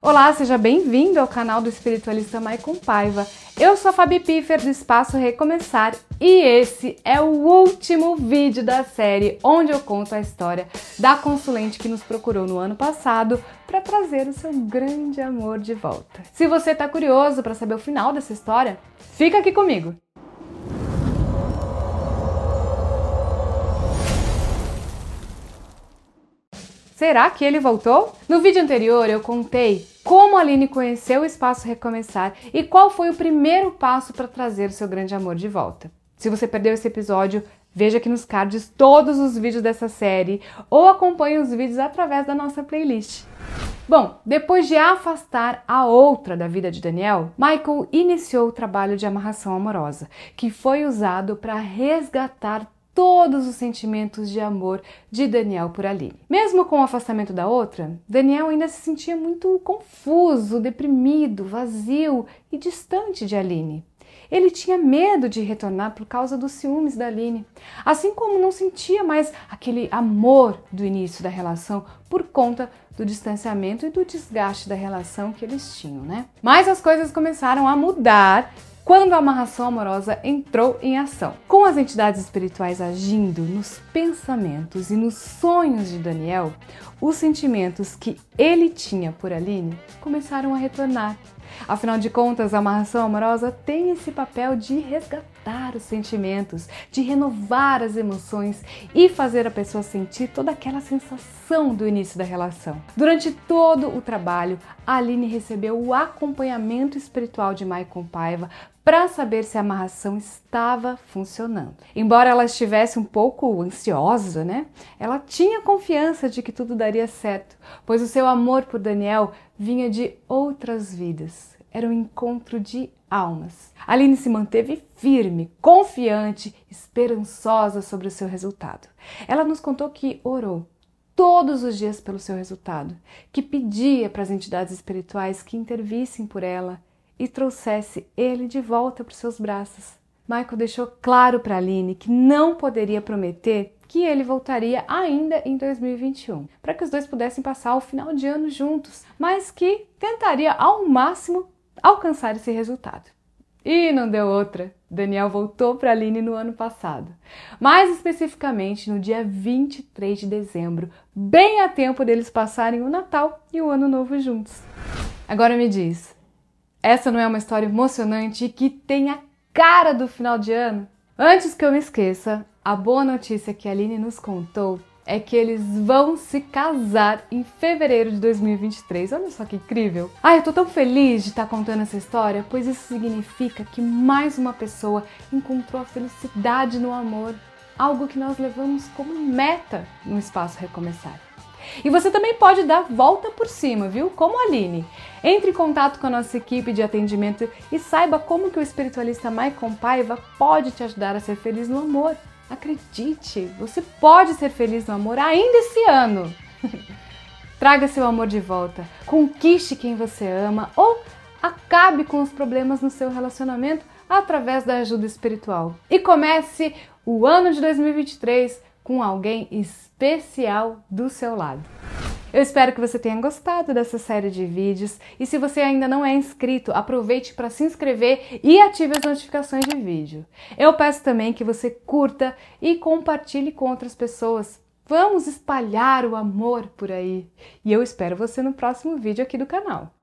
Olá, seja bem-vindo ao canal do espiritualista Maicon Paiva. Eu sou a Fabi Piffer do Espaço Recomeçar e esse é o último vídeo da série onde eu conto a história da consulente que nos procurou no ano passado para trazer o seu grande amor de volta. Se você está curioso para saber o final dessa história, fica aqui comigo. Será que ele voltou? No vídeo anterior eu contei como a Aline conheceu o Espaço Recomeçar e qual foi o primeiro passo para trazer o seu grande amor de volta. Se você perdeu esse episódio, veja aqui nos cards todos os vídeos dessa série ou acompanhe os vídeos através da nossa playlist. Bom, depois de afastar a outra da vida de Daniel, Michael iniciou o trabalho de amarração amorosa, que foi usado para resgatar todos os sentimentos de amor de Daniel por Aline. Mesmo com o afastamento da outra, Daniel ainda se sentia muito confuso, deprimido, vazio e distante de Aline. Ele tinha medo de retornar por causa dos ciúmes da Aline, assim como não sentia mais aquele amor do início da relação por conta do distanciamento e do desgaste da relação que eles tinham, né? Mas as coisas começaram a mudar quando a amarração amorosa entrou em ação. Com as entidades espirituais agindo nos pensamentos e nos sonhos de Daniel, os sentimentos que ele tinha por Aline começaram a retornar. Afinal de contas, a amarração amorosa tem esse papel de resgatar os sentimentos, de renovar as emoções e fazer a pessoa sentir toda aquela sensação do início da relação. Durante todo o trabalho, a Aline recebeu o acompanhamento espiritual de Maicon Paiva para saber se a amarração estava funcionando. Embora ela estivesse um pouco ansiosa, né? Ela tinha confiança de que tudo daria certo, pois o seu amor por Daniel vinha de outras vidas. Era um encontro de almas. Aline se manteve firme, confiante, esperançosa sobre o seu resultado. Ela nos contou que orou todos os dias pelo seu resultado, que pedia para as entidades espirituais que intervissem por ela e trouxesse ele de volta para os seus braços. Michael deixou claro para Aline que não poderia prometer que ele voltaria ainda em 2021, para que os dois pudessem passar o final de ano juntos, mas que tentaria ao máximo alcançar esse resultado. E não deu outra. Daniel voltou para Aline no ano passado. Mais especificamente no dia 23 de dezembro, bem a tempo deles passarem o Natal e o Ano Novo juntos. Agora me diz, essa não é uma história emocionante e que tem a cara do final de ano? Antes que eu me esqueça, a boa notícia que a Aline nos contou é que eles vão se casar em fevereiro de 2023. Olha só que incrível! Ai, eu tô tão feliz de estar tá contando essa história, pois isso significa que mais uma pessoa encontrou a felicidade no amor, algo que nós levamos como meta no espaço Recomeçar. E você também pode dar volta por cima, viu? Como a Aline. Entre em contato com a nossa equipe de atendimento e saiba como que o espiritualista Maicon Paiva pode te ajudar a ser feliz no amor. Acredite, você pode ser feliz no amor ainda esse ano. Traga seu amor de volta, conquiste quem você ama ou acabe com os problemas no seu relacionamento através da ajuda espiritual. E comece o ano de 2023 com alguém especial do seu lado. Eu espero que você tenha gostado dessa série de vídeos e se você ainda não é inscrito, aproveite para se inscrever e ative as notificações de vídeo. Eu peço também que você curta e compartilhe com outras pessoas. Vamos espalhar o amor por aí. E eu espero você no próximo vídeo aqui do canal.